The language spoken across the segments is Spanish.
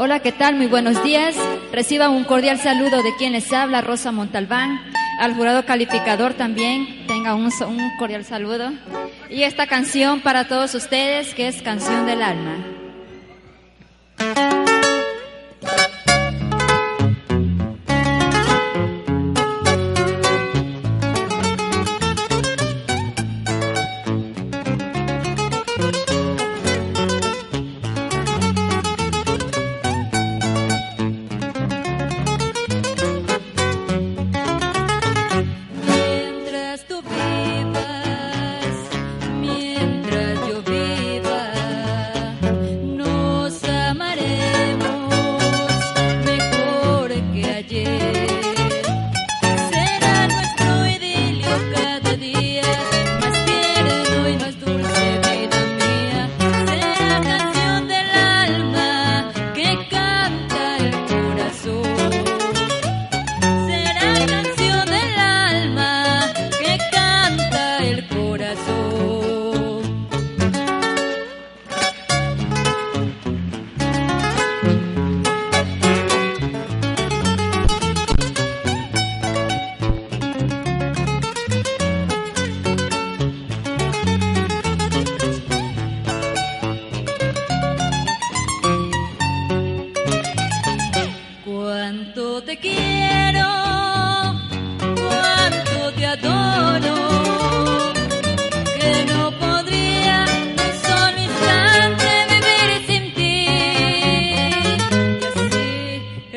Hola, ¿qué tal? Muy buenos días. Reciba un cordial saludo de quien les habla, Rosa Montalbán. Al jurado calificador también tenga un, un cordial saludo. Y esta canción para todos ustedes, que es Canción del Alma.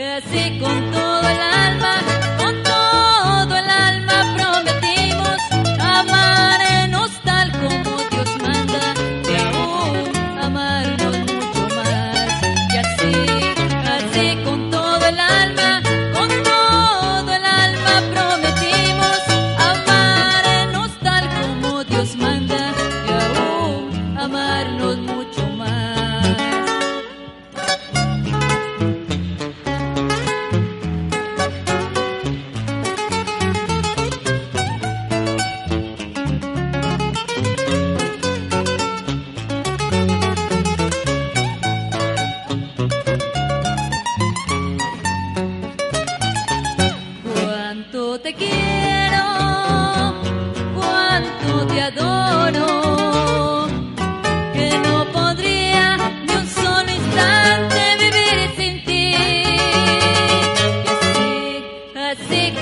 Así, con todo el alma, con todo el alma prometimos amarnos tal como Dios manda y aún amarnos mucho más. Y así, así con todo el alma, con todo el alma prometimos amarnos tal como Dios manda y aún amarnos mucho más.